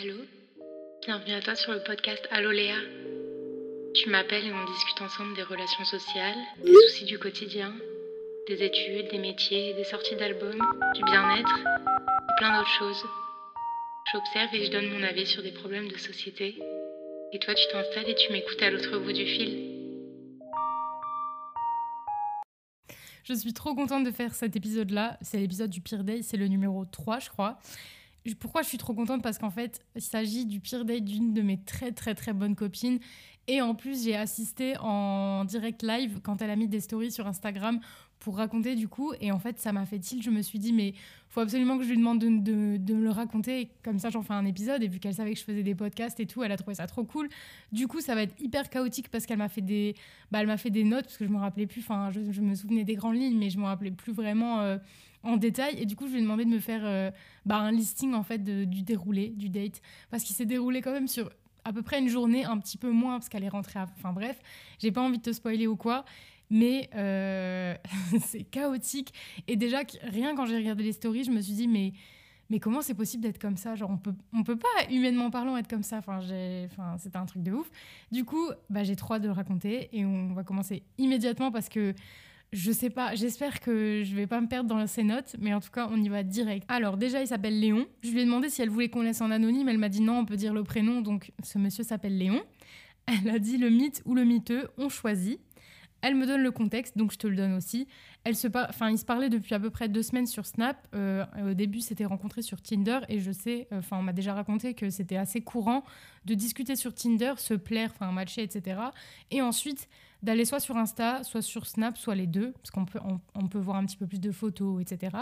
Allô? Bienvenue à toi sur le podcast Allô Léa. Tu m'appelles et on discute ensemble des relations sociales, des soucis du quotidien, des études, des métiers, des sorties d'albums, du bien-être et plein d'autres choses. J'observe et je donne mon avis sur des problèmes de société. Et toi, tu t'installes et tu m'écoutes à l'autre bout du fil. Je suis trop contente de faire cet épisode-là. C'est l'épisode du Pire Day, c'est le numéro 3, je crois. Pourquoi je suis trop contente? Parce qu'en fait, il s'agit du Pire Day d'une de mes très très très bonnes copines. Et en plus, j'ai assisté en direct live quand elle a mis des stories sur Instagram pour raconter du coup. Et en fait, ça m'a fait tilt. Je me suis dit, mais faut absolument que je lui demande de, me le raconter. Comme ça, j'en fais un épisode. Et vu qu'elle savait que je faisais des podcasts et tout, elle a trouvé ça trop cool. Du coup, ça va être hyper chaotique parce qu'elle m'a fait des, bah, notes parce que je me rappelais plus. Enfin, je, me souvenais des grandes lignes, mais je me rappelais plus vraiment. Euh, en détail et du coup je lui ai demandé de me faire euh, bah, un listing en fait du déroulé du date parce qu'il s'est déroulé quand même sur à peu près une journée, un petit peu moins parce qu'elle est rentrée. À... Enfin bref, j'ai pas envie de te spoiler ou quoi, mais euh, c'est chaotique. Et déjà, rien quand j'ai regardé les stories, je me suis dit, mais, mais comment c'est possible d'être comme ça? Genre, on peut, on peut pas, humainement parlant, être comme ça. Enfin, enfin c'était un truc de ouf. Du coup, bah, j'ai trop de le raconter et on va commencer immédiatement parce que je sais pas, j'espère que je vais pas me perdre dans ces notes, mais en tout cas, on y va direct. Alors, déjà, il s'appelle Léon. Je lui ai demandé si elle voulait qu'on laisse en anonyme. Elle m'a dit non, on peut dire le prénom, donc ce monsieur s'appelle Léon. Elle a dit le mythe ou le mytheux, on choisit. Elle me donne le contexte, donc je te le donne aussi. Elle se enfin, ils se parlaient depuis à peu près deux semaines sur Snap. Euh, au début, c'était rencontré sur Tinder et je sais, enfin, on m'a déjà raconté que c'était assez courant de discuter sur Tinder, se plaire, enfin, matcher, etc. Et ensuite, d'aller soit sur Insta, soit sur Snap, soit les deux, parce qu'on peut, on, peut voir un petit peu plus de photos, etc.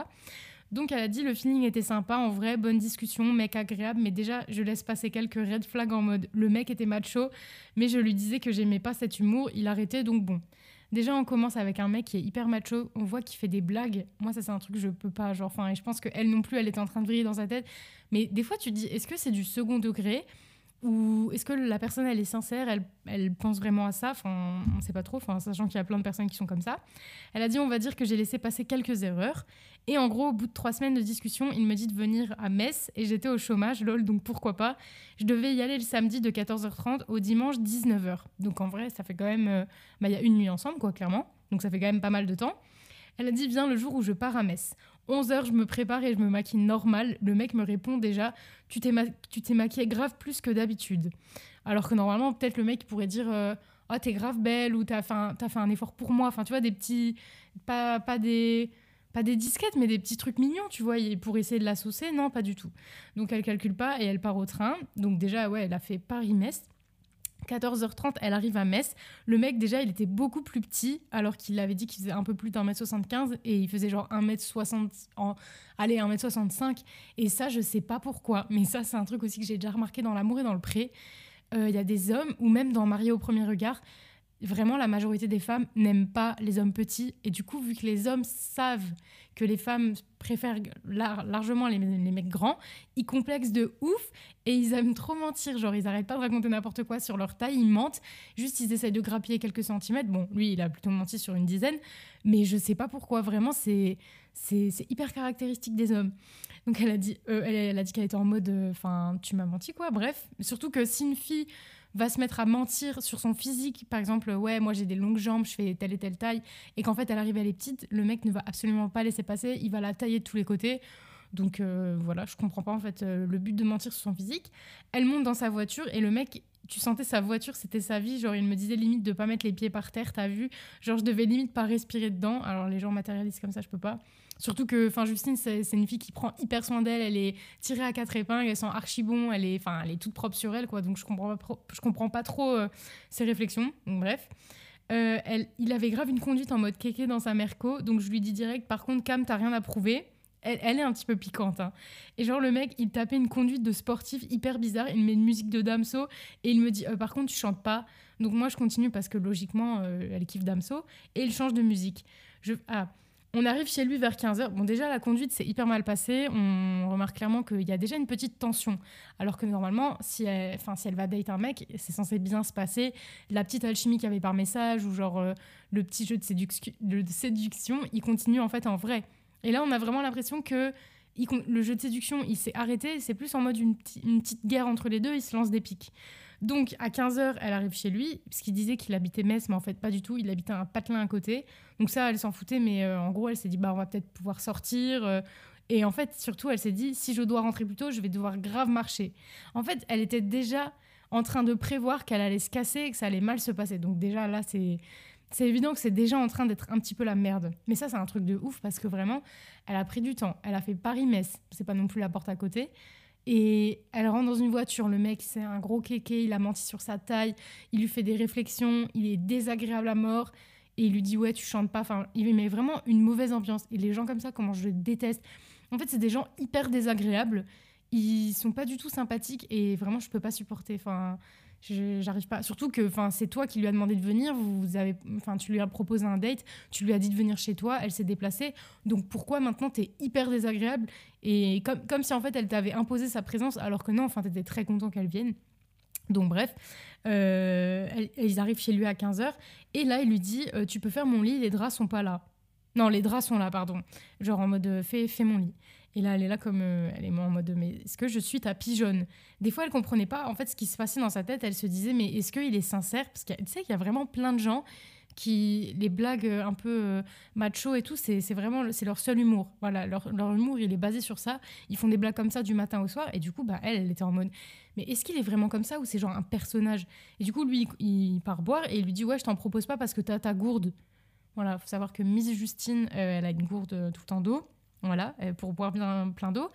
Donc elle a dit le feeling était sympa, en vrai, bonne discussion, mec agréable, mais déjà je laisse passer quelques red flags en mode le mec était macho, mais je lui disais que j'aimais pas cet humour, il arrêtait donc bon. Déjà on commence avec un mec qui est hyper macho, on voit qu'il fait des blagues, moi ça c'est un truc que je peux pas, genre, enfin, et je pense qu'elle non plus elle était en train de vriller dans sa tête, mais des fois tu te dis est-ce que c'est du second degré? Ou est-ce que la personne, elle est sincère, elle, pense vraiment à ça? Enfin, on ne sait pas trop, enfin, sachant qu'il y a plein de personnes qui sont comme ça. Elle a dit, on va dire que j'ai laissé passer quelques erreurs. Et en gros, au bout de trois semaines de discussion, il me dit de venir à Metz et j'étais au chômage, lol, donc pourquoi pas? Je devais y aller le samedi de 14h30 au dimanche 19h. Donc en vrai, ça fait quand même... Euh, bah, il y a une nuit ensemble, quoi, clairement. Donc ça fait quand même pas mal de temps. Elle a dit, viens le jour où je pars à Metz. 11h, je me prépare et je me maquille normal. Le mec me répond déjà Tu t'es, maquillée grave plus que d'habitude. Alors que normalement, peut-être le mec pourrait dire euh, Oh, t'es grave belle ou t'as fait, un, fait un effort pour moi. Enfin, tu vois, des petits. Pas, pas, des, pas des disquettes, mais des petits trucs mignons, tu vois, pour essayer de la saucer. Non, pas du tout. Donc elle calcule pas et elle part au train. Donc déjà, ouais, elle a fait Paris-Metz. 14h30, elle arrive à Metz. Le mec, déjà, il était beaucoup plus petit, alors qu'il avait dit qu'il faisait un peu plus d'un mètre 75 et il faisait genre 1m60, en... allez, 1m65. Et ça, je sais pas pourquoi, mais ça, c'est un truc aussi que j'ai déjà remarqué dans L'amour et dans le pré. Euh, il y a des hommes, ou même dans Marié au premier regard, vraiment la majorité des femmes n'aiment pas les hommes petits. Et du coup, vu que les hommes savent que les femmes préfèrent largement les, mecs grands, ils complexent de ouf et ils aiment trop mentir. Genre, ils arrêtent pas de raconter n'importe quoi sur leur taille, ils mentent. Juste, ils essayent de grappiller quelques centimètres. Bon, lui, il a plutôt menti sur une dizaine, mais je sais pas pourquoi. Vraiment, c'est hyper caractéristique des hommes. Donc, elle a dit, euh, qu'elle était en mode, euh, enfin, tu m'as menti quoi. Bref, surtout que si une fille va se mettre à mentir sur son physique, par exemple, ouais, moi j'ai des longues jambes, je fais telle et telle taille, et qu'en fait elle arrive, elle est petite, le mec ne va absolument pas laisser passer, il va la tailler de tous les côtés. Donc euh, voilà, je comprends pas en fait euh, le but de mentir sur son physique. Elle monte dans sa voiture et le mec, tu sentais sa voiture, c'était sa vie. Genre, il me disait limite de pas mettre les pieds par terre, t'as vu Genre, je devais limite pas respirer dedans. Alors, les gens matérialisent comme ça, je peux pas. Surtout que enfin Justine, c'est une fille qui prend hyper soin d'elle, elle est tirée à quatre épingles, elle sent archi bon, elle est, elle est toute propre sur elle, quoi. Donc je comprends comprends pas trop euh, ses réflexions. Donc, bref. Euh, elle, il avait grave une conduite en mode kéké dans sa merco, donc je lui dis direct, par contre, Cam, t'as rien à prouver. Elle, est un petit peu piquante. Hein. Et genre, le mec, il tapait une conduite de sportif hyper bizarre. Il met une musique de Damso et il me dit euh, Par contre, tu chantes pas. Donc, moi, je continue parce que logiquement, elle kiffe Damso. Et il change de musique. Je, ah, on arrive chez lui vers 15h. Bon, déjà, la conduite s'est hyper mal passée. On remarque clairement qu'il y a déjà une petite tension. Alors que normalement, si elle, si elle va date un mec, c'est censé bien se passer. La petite alchimie qu'il y avait par message ou genre euh, le petit jeu de, séduction, il continue en fait en vrai. Et là, on a vraiment l'impression que le jeu de séduction, il s'est arrêté. C'est plus en mode une, une, petite guerre entre les deux. Il se lance des pics. Donc, à 15h, elle arrive chez lui, parce qu'il disait qu'il habitait Metz, mais en fait, pas du tout. Il habitait un patelin à côté. Donc, ça, elle s'en foutait, mais euh, en gros, elle s'est dit, bah, on va peut-être pouvoir sortir. Euh. et en fait, surtout, elle s'est dit, si je dois rentrer plus tôt, je vais devoir grave marcher. En fait, elle était déjà en train de prévoir qu'elle allait se casser et que ça allait mal se passer. Donc, déjà, là, c'est. C'est évident que c'est déjà en train d'être un petit peu la merde. Mais ça, c'est un truc de ouf parce que vraiment, elle a pris du temps. Elle a fait Paris-Metz. C'est pas non plus la porte à côté. Et elle rentre dans une voiture, le mec c'est un gros kéké, il a menti sur sa taille, il lui fait des réflexions, il est désagréable à mort, et il lui dit ouais tu chantes pas, enfin il met vraiment une mauvaise ambiance. Et les gens comme ça, comment je les déteste. En fait c'est des gens hyper désagréables, ils sont pas du tout sympathiques et vraiment je peux pas supporter. Enfin j'arrive pas. Surtout que c'est toi qui lui as demandé de venir, vous avez, tu lui as proposé un date, tu lui as dit de venir chez toi, elle s'est déplacée. Donc pourquoi maintenant tu es hyper désagréable Et comme, comme si en fait elle t'avait imposé sa présence alors que non, enfin tu étais très content qu'elle vienne. Donc bref, euh, ils arrivent chez lui à 15h et là il lui dit euh, Tu peux faire mon lit, les draps sont pas là. Non, les draps sont là, pardon. Genre en mode fais, fais mon lit. Et là, elle est là comme. Euh, elle est en mode Mais est-ce que je suis ta pigeonne? Des fois, elle comprenait pas en fait ce qui se passait dans sa tête. Elle se disait Mais est-ce qu'il est sincère? Parce que tu sais qu'il y a vraiment plein de gens qui. Les blagues euh, un peu euh, macho et tout, c'est vraiment. C'est leur seul humour. Voilà, leur, leur, humour, il est basé sur ça. Ils font des blagues comme ça du matin au soir. Et du coup, bah, elle, elle était en mode Mais est-ce qu'il est vraiment comme ça ou c'est genre un personnage? Et du coup, lui, il, part boire et il lui dit Ouais, je t'en propose pas parce que t'as ta gourde. Voilà, faut savoir que Miss Justine, elle a une gourde tout en dos voilà, euh, pour boire bien plein d'eau.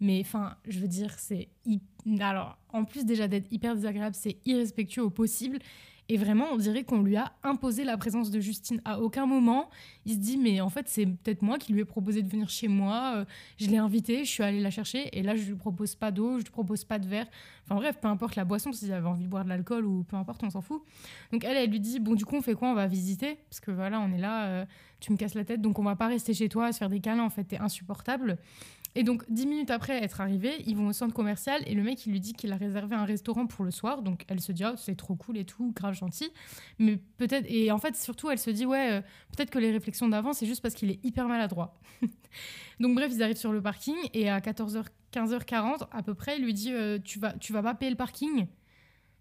Mais enfin, je veux dire, c'est. Alors, en plus déjà d'être hyper désagréable, c'est irrespectueux au possible. Et vraiment, on dirait qu'on lui a imposé la présence de Justine. À aucun moment, il se dit, mais en fait, c'est peut-être moi qui lui ai proposé de venir chez moi. Euh, je l'ai invité, je suis allée la chercher. Et là, je lui propose pas d'eau, je lui propose pas de verre. Enfin bref, peu importe la boisson, s'il avait envie de boire de l'alcool ou peu importe, on s'en fout. Donc elle, elle lui dit, bon, du coup, on fait quoi? On va visiter Parce que voilà, on est là, euh, tu me casses la tête, donc on va pas rester chez toi à se faire des câlins. En fait, t'es insupportable. Et donc, dix minutes après être arrivés, ils vont au centre commercial et le mec, il lui dit qu'il a réservé un restaurant pour le soir. Donc, elle se dit, oh, c'est trop cool et tout, grave gentil. Mais peut-être, et en fait, surtout, elle se dit, ouais, euh, peut-être que les réflexions d'avant, c'est juste parce qu'il est hyper maladroit. donc, bref, ils arrivent sur le parking et à 14h, 15h40 à peu près, il lui dit, euh, tu, vas, tu vas pas payer le parking?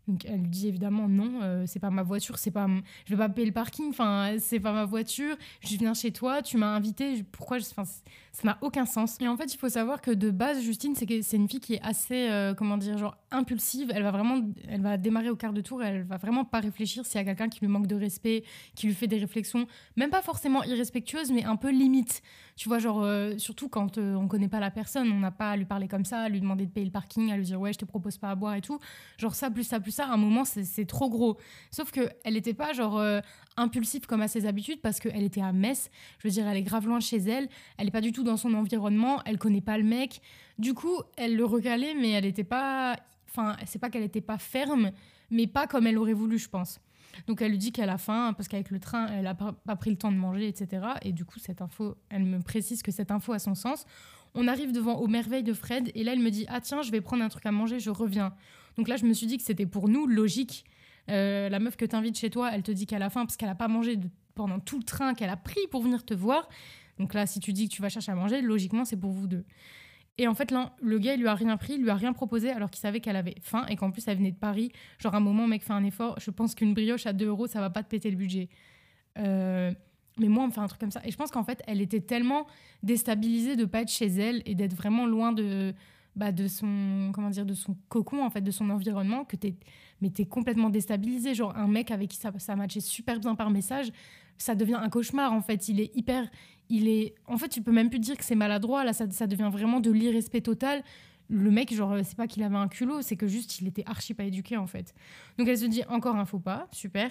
Donc elle lui dit évidemment non, euh, c'est pas ma voiture, c'est pas, je vais pas payer le parking, enfin c'est pas ma voiture. Je viens chez toi, tu m'as invité, pourquoi Enfin ça n'a aucun sens. Et en fait il faut savoir que de base Justine c'est c'est une fille qui est assez euh, comment dire genre impulsive. Elle va vraiment, elle va démarrer au quart de tour, elle va vraiment pas réfléchir s'il y a quelqu'un qui lui manque de respect, qui lui fait des réflexions, même pas forcément irrespectueuses, mais un peu limite. Tu vois genre euh, surtout quand on connaît pas la personne, on n'a pas à lui parler comme ça, à lui demander de payer le parking, à lui dire ouais je te propose pas à boire et tout. Genre ça plus ça plus à un moment, c'est trop gros. Sauf qu'elle n'était pas genre euh, impulsive comme à ses habitudes parce qu'elle était à Metz. Je veux dire, elle est grave loin de chez elle. Elle n'est pas du tout dans son environnement. Elle connaît pas le mec. Du coup, elle le recalait, mais elle n'était pas. Enfin, c'est pas qu'elle n'était pas ferme, mais pas comme elle aurait voulu, je pense. Donc elle lui dit qu'elle a faim parce qu'avec le train, elle n'a pas, pris le temps de manger, etc. Et du coup, cette info, elle me précise que cette info a son sens. On arrive devant Aux Merveilles de Fred et là, elle me dit Ah tiens, je vais prendre un truc à manger, je reviens. Donc là, je me suis dit que c'était pour nous logique. Euh, la meuf que t'invites chez toi, elle te dit qu'à la fin, parce qu'elle a pas mangé pendant tout le train qu'elle a pris pour venir te voir. Donc là, si tu dis que tu vas chercher à manger, logiquement, c'est pour vous deux. Et en fait, là, le gars, il lui a rien pris, il lui a rien proposé alors qu'il savait qu'elle avait faim et qu'en plus, elle venait de Paris. Genre, un moment, mec, fait un effort. Je pense qu'une brioche à 2 euros, ça va pas te péter le budget. Euh, mais moi, on me fait un truc comme ça. Et je pense qu'en fait, elle était tellement déstabilisée de pas être chez elle et d'être vraiment loin de, bah, de son comment dire de son cocon en fait de son environnement que t'es mais t'es complètement déstabilisé genre un mec avec qui ça ça matchait super bien par message ça devient un cauchemar en fait il est hyper il est en fait tu peux même plus dire que c'est maladroit là ça, ça devient vraiment de l'irrespect total le mec genre c'est pas qu'il avait un culot c'est que juste il était archi pas éduqué en fait donc elle se dit encore un faux pas super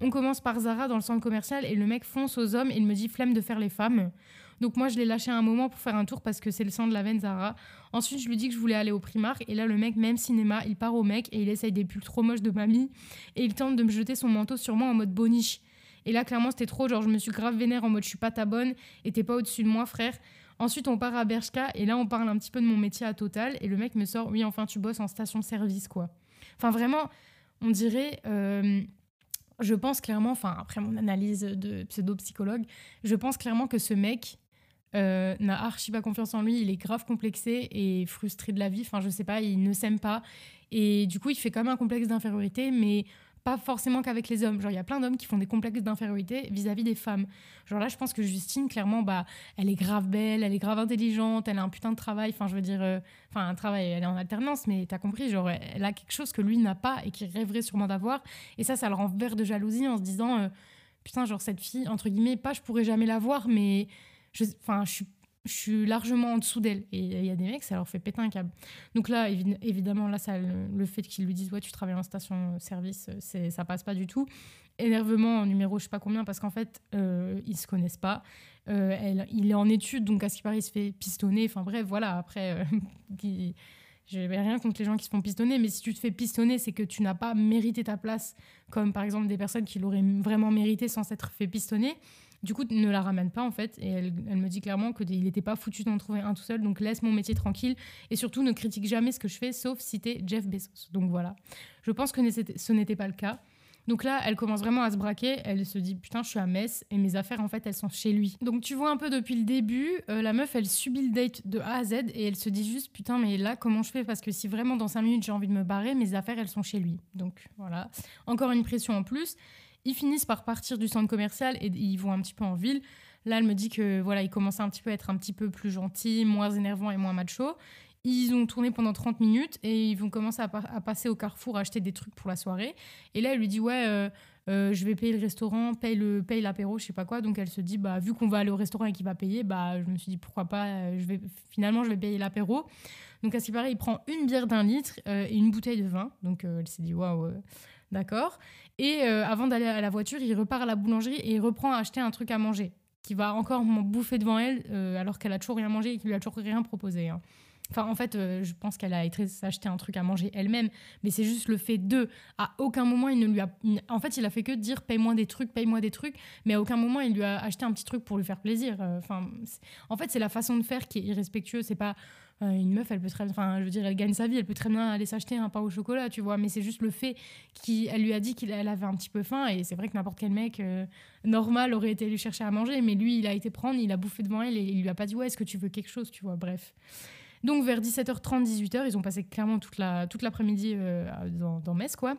on commence par Zara dans le centre commercial et le mec fonce aux hommes et il me dit flemme de faire les femmes donc moi, je l'ai lâché un moment pour faire un tour parce que c'est le sang de la veine Zara. Ensuite, je lui dis que je voulais aller au Primark. Et là, le mec, même cinéma, il part au mec et il essaye des pulls trop moches de mamie. Et il tente de me jeter son manteau sur moi en mode boniche. Et là, clairement, c'était trop. Genre, je me suis grave vénère en mode je suis pas ta bonne et t'es pas au-dessus de moi, frère. Ensuite, on part à Bershka et là, on parle un petit peu de mon métier à Total. Et le mec me sort Oui, enfin, tu bosses en station-service, quoi. Enfin, vraiment, on dirait. Euh, je pense clairement, enfin, après mon analyse de pseudo-psychologue, je pense clairement que ce mec, euh, n'a archi pas confiance en lui, il est grave complexé et frustré de la vie. Enfin, je sais pas, il ne s'aime pas. Et du coup, il fait comme un complexe d'infériorité, mais pas forcément qu'avec les hommes. Genre, il y a plein d'hommes qui font des complexes d'infériorité vis-à-vis des femmes. Genre là, je pense que Justine, clairement, bah, elle est grave belle, elle est grave intelligente, elle a un putain de travail. Enfin, je veux dire, euh, enfin, un travail, elle est en alternance, mais t'as compris, genre, elle a quelque chose que lui n'a pas et qu'il rêverait sûrement d'avoir. Et ça, ça le rend vert de jalousie en se disant, euh, putain, genre, cette fille, entre guillemets, pas, je pourrais jamais la voir, mais enfin, je suis je suis largement en dessous d'elle. Et il y a des mecs, ça leur fait péter un câble. Donc là, évidemment, là, ça, le, fait qu'ils lui disent Ouais, tu travailles en station-service, c'est, ça passe pas du tout. Énervement en numéro, je sais pas combien, parce qu'en fait, euh, ils se connaissent pas. Euh, il est en études, donc à ce qui paraît, il se fait pistonner. Enfin bref, voilà, après, euh, je n'ai rien contre les gens qui se font pistonner, mais si tu te fais pistonner, c'est que tu n'as pas mérité ta place, comme par exemple des personnes qui l'auraient vraiment mérité sans s'être fait pistonner. Du coup, ne la ramène pas en fait. Et elle, me dit clairement qu'il n'était pas foutu d'en trouver un tout seul. Donc laisse mon métier tranquille. Et surtout, ne critique jamais ce que je fais, sauf si t'es Jeff Bezos. Donc voilà. Je pense que ce n'était pas le cas. Donc là, elle commence vraiment à se braquer. Elle se dit putain, je suis à Metz et mes affaires en fait, elles sont chez lui. Donc tu vois un peu depuis le début, euh, la meuf, elle subit le date de A à Z et elle se dit juste putain, mais là, comment je fais? Parce que si vraiment dans 5 minutes j'ai envie de me barrer, mes affaires, elles sont chez lui. Donc voilà, encore une pression en plus. Ils finissent par partir du centre commercial et ils vont un petit peu en ville. Là, elle me dit que voilà, il commence un petit peu à être un petit peu plus gentil, moins énervant et moins macho. Ils ont tourné pendant 30 minutes et ils vont commencer à, passer au carrefour acheter des trucs pour la soirée. Et là, elle lui dit Ouais, euh, euh, je vais payer le restaurant, paye le paye l'apéro, je sais pas quoi. Donc elle se dit Bah, vu qu'on va aller au restaurant et qu'il va payer, bah, je me suis dit Pourquoi pas, euh, je vais, finalement, je vais payer l'apéro. Donc à ce qui paraît, il prend une bière d'un litre et une bouteille de vin. Donc elle s'est dit Waouh, d'accord? Et euh, avant d'aller à la voiture, il repart à la boulangerie et il reprend à acheter un truc à manger, qui va encore bouffer devant elle, euh, alors qu'elle a toujours rien mangé et qu'il lui a toujours rien proposé. Hein. Enfin, en fait, euh, je pense qu'elle a été s'acheter un truc à manger elle-même, mais c'est juste le fait de. À aucun moment, il ne lui a. En fait, il a fait que dire paye-moi des trucs, paye-moi des trucs, mais à aucun moment, il lui a acheté un petit truc pour lui faire plaisir. Enfin, en fait, c'est la façon de faire qui est irrespectueuse. C'est pas euh, une meuf, elle peut très, enfin, je veux dire, elle gagne sa vie, elle peut très bien aller s'acheter un pain au chocolat, tu vois. Mais c'est juste le fait qu'elle lui a dit qu'elle avait un petit peu faim, et c'est vrai que n'importe quel mec euh, normal aurait été lui chercher à manger, mais lui, il a été prendre, il a bouffé devant elle, et il lui a pas dit ouais, est-ce que tu veux quelque chose, tu vois. Bref. Donc vers 17h30, 18h, ils ont passé clairement toute la toute l'après-midi euh, dans, dans, Metz, quoi.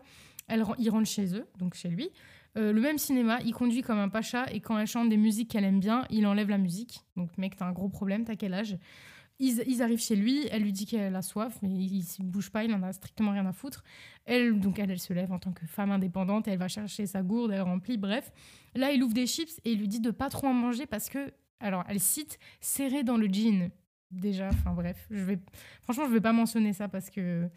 Elle, ils rentrent chez eux, donc chez lui. le même cinéma, il conduit comme un pacha et quand elle chante des musiques qu'elle aime bien, il enlève la musique. Donc mec, t'as un gros problème, t'as quel âge? Ils, arrivent chez lui, elle lui dit qu'elle a soif, mais il ne bouge pas, il en a strictement rien à foutre. Elle, donc elle, elle se lève en tant que femme indépendante, elle va chercher sa gourde, elle remplit, bref. Là, il ouvre des chips et il lui dit de pas trop en manger parce que, alors, elle cite serré dans le jean. Déjà, enfin bref, je vais, franchement, je vais pas mentionner ça parce que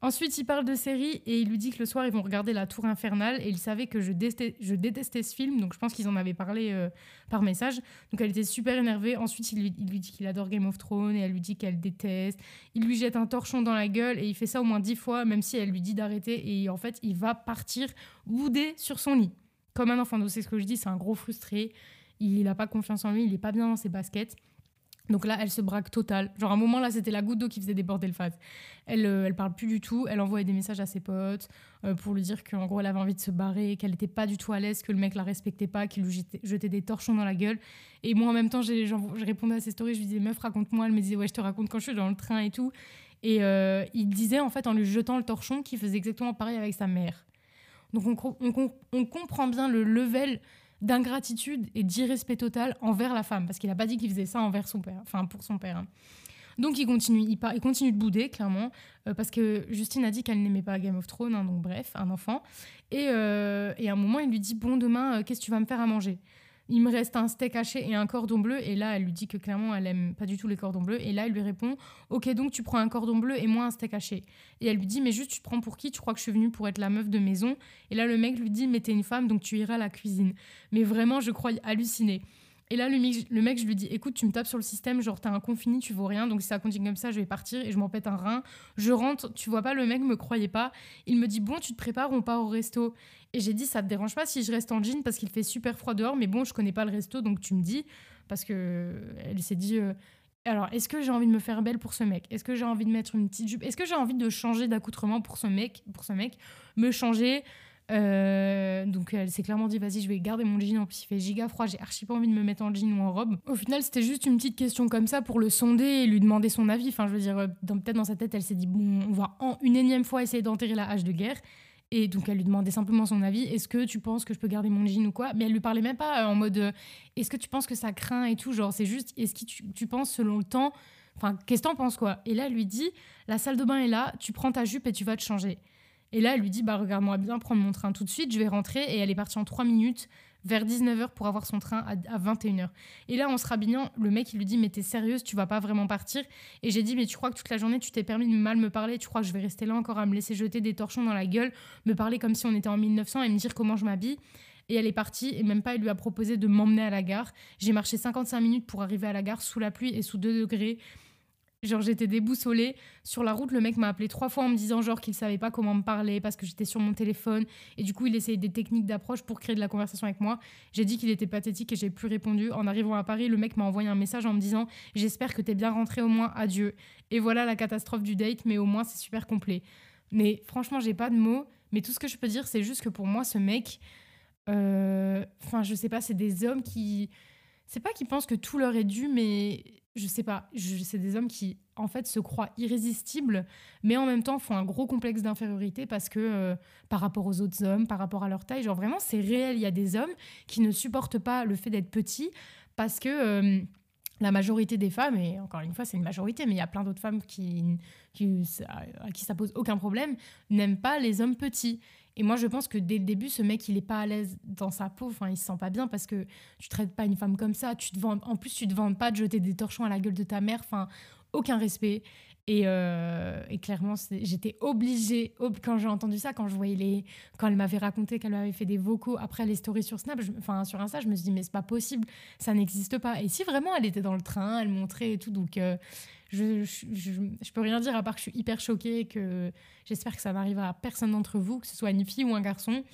Ensuite, il parle de série et il lui dit que le soir, ils vont regarder La Tour Infernale. Et il savait que je, détestais, ce film, donc je pense qu'ils en avaient parlé euh, par message. Donc elle était super énervée. Ensuite, il lui, dit qu'il adore Game of Thrones et elle lui dit qu'elle déteste. Il lui jette un torchon dans la gueule et il fait ça au moins dix fois, même si elle lui dit d'arrêter. Et en fait, il va partir boudé sur son lit. Comme un enfant. Donc c'est ce que je dis, c'est un gros frustré. Il n'a pas confiance en lui, il n'est pas bien dans ses baskets. Donc là, elle se braque total. Genre, à un moment, là, c'était la goutte d'eau qui faisait déborder le phase. Elle, euh, elle parle plus du tout. Elle envoie des messages à ses potes euh, pour lui dire qu'en gros, elle avait envie de se barrer, qu'elle n'était pas du tout à l'aise, que le mec la respectait pas, qu'il lui jetait, des torchons dans la gueule. Et moi, en même temps, j'ai, je répondais à ses stories. Je lui disais, meuf, raconte-moi. Elle me disait, ouais, je te raconte quand je suis dans le train et tout. Et euh, il disait, en fait, en lui jetant le torchon, qu'il faisait exactement pareil avec sa mère. Donc, on, on, on comprend bien le level d'ingratitude et d'irrespect total envers la femme, parce qu'il n'a pas dit qu'il faisait ça envers son père, enfin pour son père. Hein. Donc il continue, il, il, continue de bouder, clairement, euh, parce que Justine a dit qu'elle n'aimait pas Game of Thrones, hein, donc bref, un enfant. Et, euh, et, à un moment, il lui dit, bon, demain, euh, qu'est-ce que tu vas me faire à manger? Il me reste un steak haché et un cordon bleu. Et là, elle lui dit que clairement, elle aime pas du tout les cordons bleus. Et là, elle lui répond Ok, donc tu prends un cordon bleu et moi un steak haché. Et elle lui dit Mais juste, tu te prends pour qui? Tu crois que je suis venue pour être la meuf de maison? Et là, le mec lui dit Mais t'es une femme, donc tu iras à la cuisine. Mais vraiment, je crois halluciner. Et là, le mec, je lui dis écoute, tu me tapes sur le système, genre t'as un confini, tu vaux rien, donc si ça continue comme ça, je vais partir et je m'en pète un rein. Je rentre, tu vois pas, le mec me croyait pas. Il me dit bon, tu te prépares, on part au resto. Et j'ai dit ça te dérange pas si je reste en jean parce qu'il fait super froid dehors, mais bon, je connais pas le resto, donc tu me dis. Parce que elle s'est dit. Euh, alors, est-ce que j'ai envie de me faire belle pour ce mec? Est-ce que j'ai envie de mettre une petite jupe? Est-ce que j'ai envie de changer d'accoutrement pour ce mec Pour ce mec, me changer, Euh, donc elle s'est clairement dit vas-y je vais garder mon jean en plus. Il fait giga froid j'ai archi pas envie de me mettre en jean ou en robe. Au final c'était juste une petite question comme ça pour le sonder et lui demander son avis. Enfin je veux dire euh, peut-être dans sa tête elle s'est dit bon on va en une énième fois essayer d'enterrer la hache de guerre. Et donc elle lui demandait simplement son avis. Est-ce que tu penses que je peux garder mon jean ou quoi? Mais elle lui parlait même pas en mode est-ce que tu penses que ça craint et tout? Genre c'est juste est-ce que tu, tu penses selon le temps? Enfin, qu'est-ce que t'en penses quoi? Et là, elle lui dit La salle de bain est là, tu prends ta jupe et tu vas te changer. Et là, elle lui dit Bah, regarde-moi bien prendre mon train tout de suite, je vais rentrer. Et elle est partie en 3 minutes vers 19h pour avoir son train à, 21h. Et là, en se rhabillant, le mec, il lui dit Mais t'es sérieuse, tu vas pas vraiment partir Et j'ai dit Mais tu crois que toute la journée, tu t'es permis de mal me parler? Tu crois que je vais rester là encore à me laisser jeter des torchons dans la gueule, me parler comme si on était en 1900 et me dire comment je m'habille? Et elle est partie, et même pas, elle lui a proposé de m'emmener à la gare. J'ai marché 55 minutes pour arriver à la gare sous la pluie et sous 2 degrés. Genre j'étais déboussolée. Sur la route, le mec m'a appelé trois fois en me disant genre qu'il savait pas comment me parler parce que j'étais sur mon téléphone. Et du coup, il essayait des techniques d'approche pour créer de la conversation avec moi. J'ai dit qu'il était pathétique et j'ai plus répondu. En arrivant à Paris, le mec m'a envoyé un message en me disant J'espère que t'es bien rentré au moins, adieu. Et voilà la catastrophe du date, mais au moins c'est super complet. Mais franchement, j'ai pas de mots. Mais tout ce que je peux dire, c'est juste que pour moi, ce mec, euh, enfin, je sais pas, c'est des hommes qui. C'est pas qu'ils pensent que tout leur est dû, mais je sais pas, c'est des hommes qui en fait se croient irrésistibles, mais en même temps font un gros complexe d'infériorité parce que euh, par rapport aux autres hommes, par rapport à leur taille, genre vraiment c'est réel. Il y a des hommes qui ne supportent pas le fait d'être petits parce que euh, la majorité des femmes, et encore une fois c'est une majorité, mais il y a plein d'autres femmes qui, qui, à qui ça pose aucun problème, n'aiment pas les hommes petits. Et moi, je pense que dès le début, ce mec, il est pas à l'aise dans sa peau. Enfin, il se sent pas bien parce que tu traites pas une femme comme ça. Tu te. En plus, tu te vends pas de jeter des torchons à la gueule de ta mère. Enfin, aucun respect. Et, euh, clairement, j'étais obligée, quand j'ai entendu ça, quand je voyais les, quand elle m'avait raconté qu'elle avait fait des vocaux après les stories sur Snap, enfin sur Insta, je me suis dit mais c'est pas possible, ça n'existe pas. Et si vraiment elle était dans le train, elle montrait et tout, donc euh, je, je, peux rien dire à part que je suis hyper choquée, que j'espère que ça n'arrivera à personne d'entre vous, que ce soit une fille ou un garçon.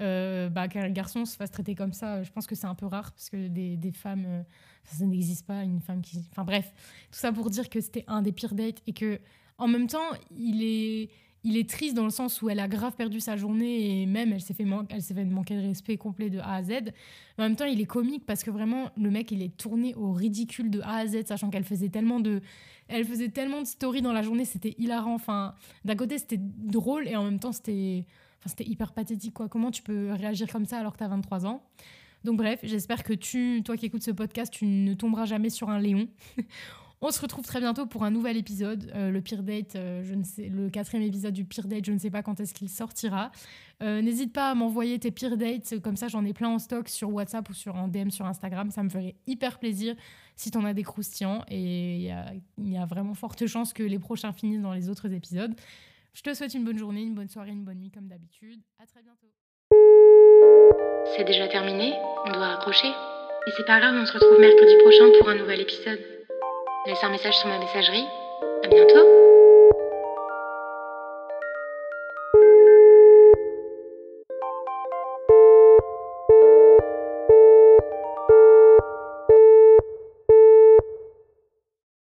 Euh, bah, qu'un garçon se fasse traiter comme ça, je pense que c'est un peu rare parce que des, des femmes, euh, ça, n'existe pas, une femme qui. Enfin bref, tout ça pour dire que c'était un des pires dates et que en même temps, il est il est triste dans le sens où elle a grave perdu sa journée et même elle s'est fait, s'est fait manquer de respect complet de A à Z. Mais en même temps, il est comique parce que vraiment, le mec, il est tourné au ridicule de A à Z, sachant qu'elle faisait tellement de, elle faisait tellement de stories dans la journée, c'était hilarant. Enfin, d'un côté, c'était drôle et en même temps, c'était, enfin, hyper pathétique. Quoi. Comment tu peux réagir comme ça alors que tu as 23 ans? Donc bref, j'espère que tu, toi qui écoutes ce podcast, tu ne tomberas jamais sur un léon. On se retrouve très bientôt pour un nouvel épisode. Euh, le pire date, euh, je ne sais, le quatrième épisode du pire date, je ne sais pas quand est-ce qu'il sortira. Euh, n'hésite pas à m'envoyer tes pires dates, comme ça j'en ai plein en stock sur WhatsApp ou sur en DM sur Instagram. Ça me ferait hyper plaisir si tu en as des croustillants. Et il y a, vraiment forte chance que les prochains finissent dans les autres épisodes. Je te souhaite une bonne journée, une bonne soirée, une bonne nuit comme d'habitude. À très bientôt. C'est déjà terminé, on doit raccrocher. Et c'est pas grave, on se retrouve mercredi prochain pour un nouvel épisode. Laisse un message sur ma messagerie. À bientôt